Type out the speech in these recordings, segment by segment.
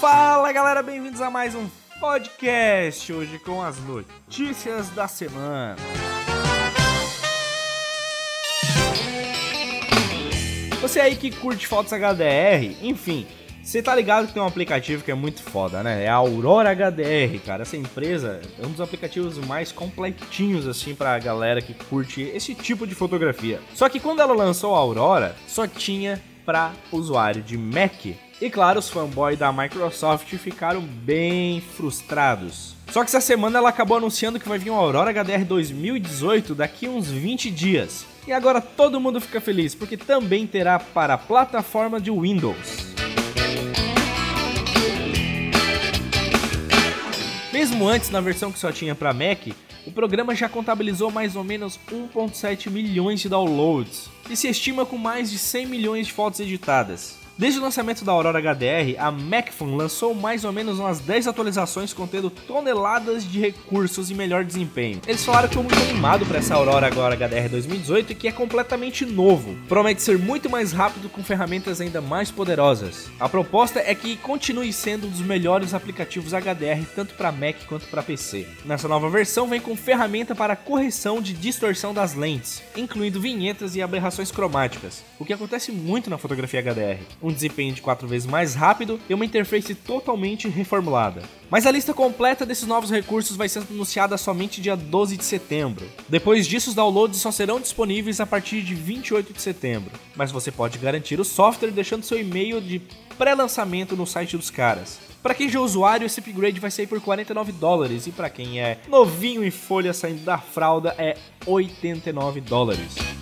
Fala galera, bem-vindos a mais um podcast. Hoje com as notícias da semana. Você aí que curte fotos HDR, enfim, você tá ligado que tem um aplicativo que é muito foda, né? É a Aurora HDR, cara. Essa empresa é um dos aplicativos mais completinhos, assim, pra galera que curte esse tipo de fotografia. Só que quando ela lançou a Aurora, só tinha pra usuário de Mac. E claro, os fanboys da Microsoft ficaram bem frustrados. Só que essa semana ela acabou anunciando que vai vir uma Aurora HDR 2018 daqui uns 20 dias. E agora todo mundo fica feliz, porque também terá para a plataforma de Windows. Mesmo antes, na versão que só tinha para Mac, o programa já contabilizou mais ou menos 1.7 milhões de downloads e se estima com mais de 100 milhões de fotos editadas. Desde o lançamento da Aurora HDR, a Macphone lançou mais ou menos umas 10 atualizações contendo toneladas de recursos e melhor desempenho. Eles falaram que estão muito animado para essa Aurora agora HDR 2018 e que é completamente novo. Promete ser muito mais rápido com ferramentas ainda mais poderosas. A proposta é que continue sendo um dos melhores aplicativos HDR tanto para Mac quanto para PC. Nessa nova versão vem com ferramenta para correção de distorção das lentes, incluindo vinhetas e aberrações cromáticas, o que acontece muito na fotografia HDR um desempenho de 4 vezes mais rápido e uma interface totalmente reformulada. Mas a lista completa desses novos recursos vai ser anunciada somente dia 12 de setembro. Depois disso, os downloads só serão disponíveis a partir de 28 de setembro. Mas você pode garantir o software deixando seu e-mail de pré-lançamento no site dos caras. Para quem já é usuário, esse upgrade vai sair por 49 dólares e para quem é novinho em folha saindo da fralda é 89 dólares.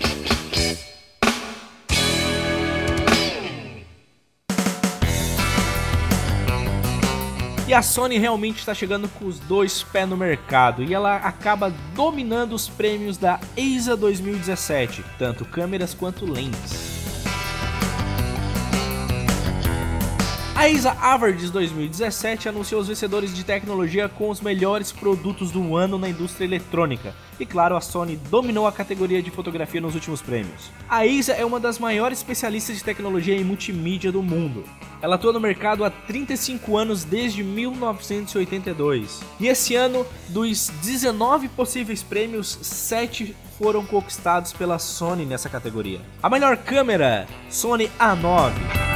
A Sony realmente está chegando com os dois pés no mercado e ela acaba dominando os prêmios da EISA 2017, tanto câmeras quanto lentes. A EISA Awards 2017 anunciou os vencedores de tecnologia com os melhores produtos do ano na indústria eletrônica. E claro, a Sony dominou a categoria de fotografia nos últimos prêmios. A EISA é uma das maiores especialistas de tecnologia em multimídia do mundo. Ela atua no mercado há 35 anos desde 1982. E esse ano, dos 19 possíveis prêmios, 7 foram conquistados pela Sony nessa categoria. A melhor câmera, Sony A9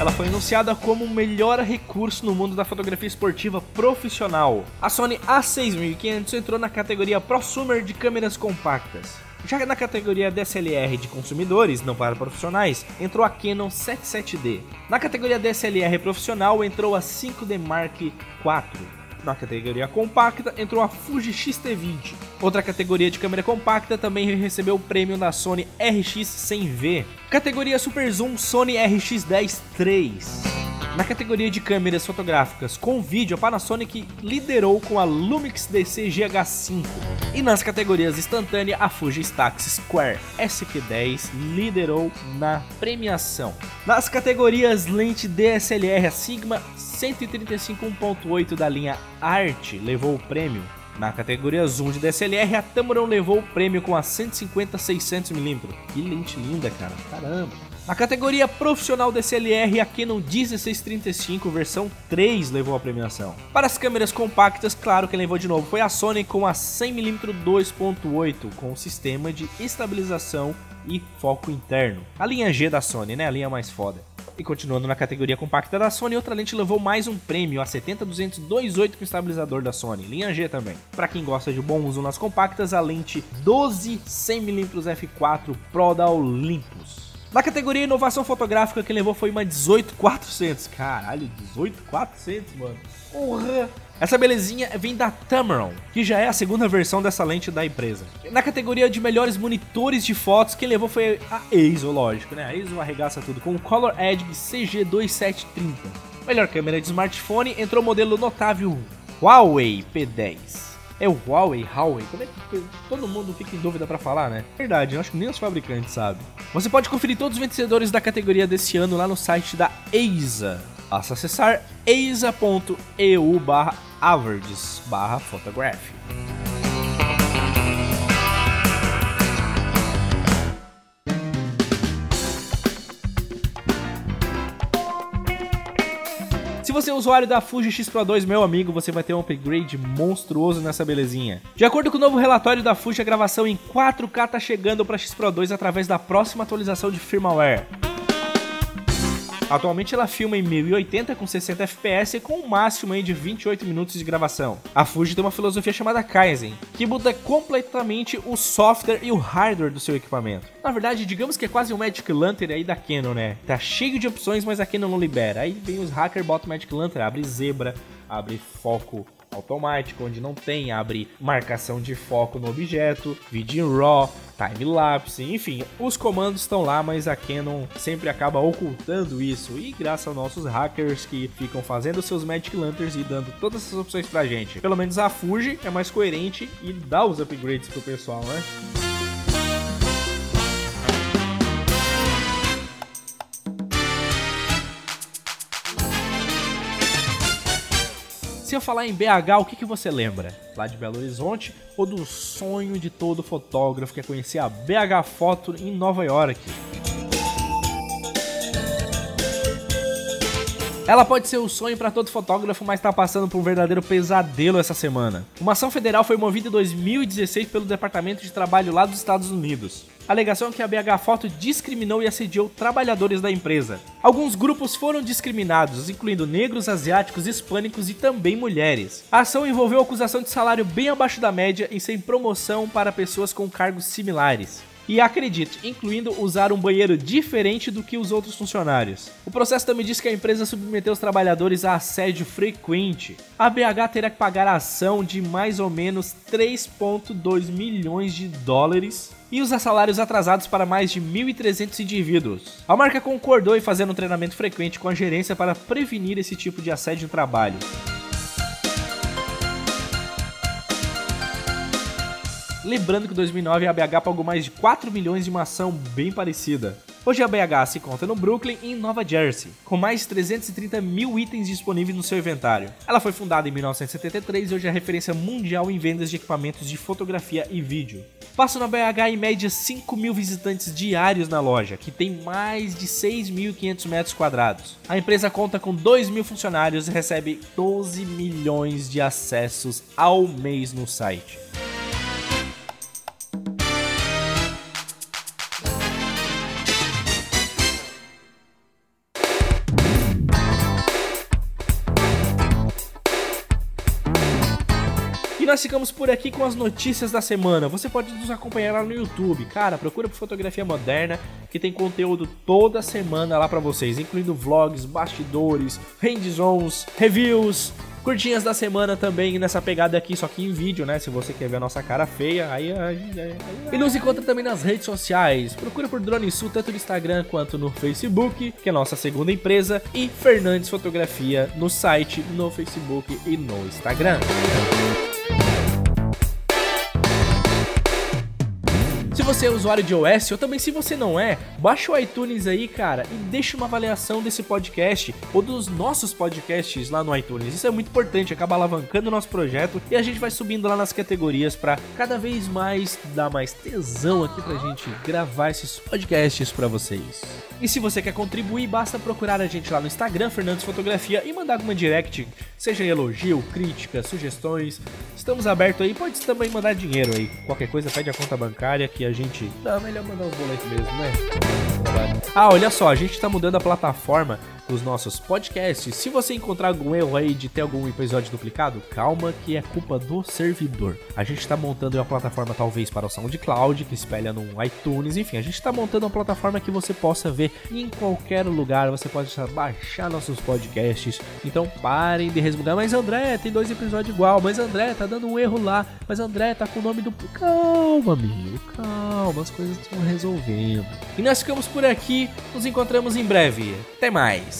ela foi anunciada como o melhor recurso no mundo da fotografia esportiva profissional. A Sony A6500 entrou na categoria prosumer de câmeras compactas. Já na categoria DSLR de consumidores, não para profissionais, entrou a Canon 77D. Na categoria DSLR profissional entrou a 5D Mark IV. Na categoria compacta entrou a Fuji X-T20. Outra categoria de câmera compacta também recebeu o prêmio da Sony RX100V. Categoria Super Zoom Sony RX10 III. Na categoria de câmeras fotográficas com vídeo, a Panasonic liderou com a Lumix DC GH5. E nas categorias instantânea, a Fuji Stax Square SP10 liderou na premiação. Nas categorias lente DSLR, a Sigma 135.8 da linha Art levou o prêmio. Na categoria Zoom de DSLR, a Tamron levou o prêmio com a 150-600mm. Que lente linda, cara. Caramba. Na categoria profissional DSLR, a Canon 1635 versão 3 levou a premiação. Para as câmeras compactas, claro que levou de novo foi a Sony com a 100mm 2.8 com sistema de estabilização e foco interno. A linha G da Sony, né? A linha mais foda. E continuando na categoria compacta da Sony, outra lente levou mais um prêmio, a 70-200 2.8 com estabilizador da Sony, linha G também. Para quem gosta de bom uso nas compactas, a lente 12 100mm f4 Pro da Olympus. Na categoria inovação fotográfica, quem levou foi uma 18400. Caralho, 18400, mano. Porra! Essa belezinha vem da Tamron, que já é a segunda versão dessa lente da empresa. Na categoria de melhores monitores de fotos, quem levou foi a EIZO, lógico, né? A EIZO arregaça tudo com o Color Edge CG2730. Melhor câmera de smartphone entrou o modelo notável Huawei P10. É o Huawei, Huawei. Como é que todo mundo fica em dúvida para falar, né? Verdade, eu acho que nem os fabricantes sabem. Você pode conferir todos os vencedores da categoria desse ano lá no site da EISA. Basta acessar eisa.eu barra average barra photography. Usuário da Fuji X Pro 2, meu amigo, você vai ter um upgrade monstruoso nessa belezinha. De acordo com o novo relatório da Fuji, a gravação em 4K tá chegando para X Pro 2 através da próxima atualização de firmware. Atualmente ela filma em 1080 com 60 fps e com um máximo de 28 minutos de gravação. A Fuji tem uma filosofia chamada Kaizen, que muda completamente o software e o hardware do seu equipamento. Na verdade, digamos que é quase um Magic Lantern aí da Canon, né? Tá cheio de opções, mas a Canon não libera. Aí vem os hackers, botam Magic Lantern, abre zebra, abre foco automático, onde não tem, abre marcação de foco no objeto, vídeo em RAW, time-lapse, enfim, os comandos estão lá, mas a Canon sempre acaba ocultando isso, e graças aos nossos hackers que ficam fazendo seus Magic Lanterns e dando todas essas opções pra gente. Pelo menos a Fuji é mais coerente e dá os upgrades pro pessoal, né? Se eu falar em BH, o que, que você lembra? Lá de Belo Horizonte ou do sonho de todo fotógrafo que é conhecer a BH Foto em Nova York? Ela pode ser o sonho para todo fotógrafo, mas está passando por um verdadeiro pesadelo essa semana. Uma ação federal foi movida em 2016 pelo Departamento de Trabalho lá dos Estados Unidos. A alegação é que a BH Foto discriminou e assediou trabalhadores da empresa. Alguns grupos foram discriminados, incluindo negros, asiáticos, hispânicos e também mulheres. A ação envolveu acusação de salário bem abaixo da média e sem promoção para pessoas com cargos similares. E acredite, incluindo usar um banheiro diferente do que os outros funcionários. O processo também diz que a empresa submeteu os trabalhadores a assédio frequente. A BH terá que pagar a ação de mais ou menos 3,2 milhões de dólares e usar salários atrasados para mais de 1.300 indivíduos. A marca concordou em fazer um treinamento frequente com a gerência para prevenir esse tipo de assédio no trabalho. Lembrando que em 2009 a BH pagou mais de 4 milhões de uma ação bem parecida. Hoje a BH se conta no Brooklyn e em Nova Jersey, com mais de 330 mil itens disponíveis no seu inventário. Ela foi fundada em 1973 e hoje é referência mundial em vendas de equipamentos de fotografia e vídeo. Passam na BH em média 5 mil visitantes diários na loja, que tem mais de 6.500 metros quadrados. A empresa conta com 2 mil funcionários e recebe 12 milhões de acessos ao mês no site. Nós ficamos por aqui com as notícias da semana. Você pode nos acompanhar lá no YouTube. Cara, procura por Fotografia Moderna, que tem conteúdo toda semana lá para vocês, incluindo vlogs, bastidores, hands-ons, reviews, curtinhas da semana também nessa pegada aqui, só que em vídeo, né? Se você quer ver a nossa cara feia, aí a gente. E nos encontra também nas redes sociais. Procura por Drone Sul, tanto no Instagram quanto no Facebook, que é nossa segunda empresa, e Fernandes Fotografia no site, no Facebook e no Instagram. Você é usuário de iOS, ou também se você não é, baixa o iTunes aí, cara, e deixa uma avaliação desse podcast ou dos nossos podcasts lá no iTunes. Isso é muito importante, acaba alavancando o nosso projeto e a gente vai subindo lá nas categorias para cada vez mais dar mais tesão aqui pra gente gravar esses podcasts para vocês. E se você quer contribuir, basta procurar a gente lá no Instagram, Fernandes Fotografia, e mandar alguma direct, seja elogio, crítica, sugestões. Estamos abertos aí, pode também mandar dinheiro aí. Qualquer coisa, pede a conta bancária que gente. Não, melhor mandar os boletos mesmo, né? Ah, olha só, a gente tá mudando a plataforma os nossos podcasts. Se você encontrar algum erro aí de ter algum episódio duplicado, calma que é culpa do servidor. A gente está montando uma plataforma talvez para o SoundCloud, que espelha no iTunes, enfim, a gente está montando uma plataforma que você possa ver em qualquer lugar, você pode baixar nossos podcasts. Então parem de resmungar, mas André, tem dois episódios igual, mas André, tá dando um erro lá, mas André tá com o nome do... Calma, amigo, calma, as coisas estão resolvendo. E nós ficamos por aqui, nos encontramos em breve. Até mais!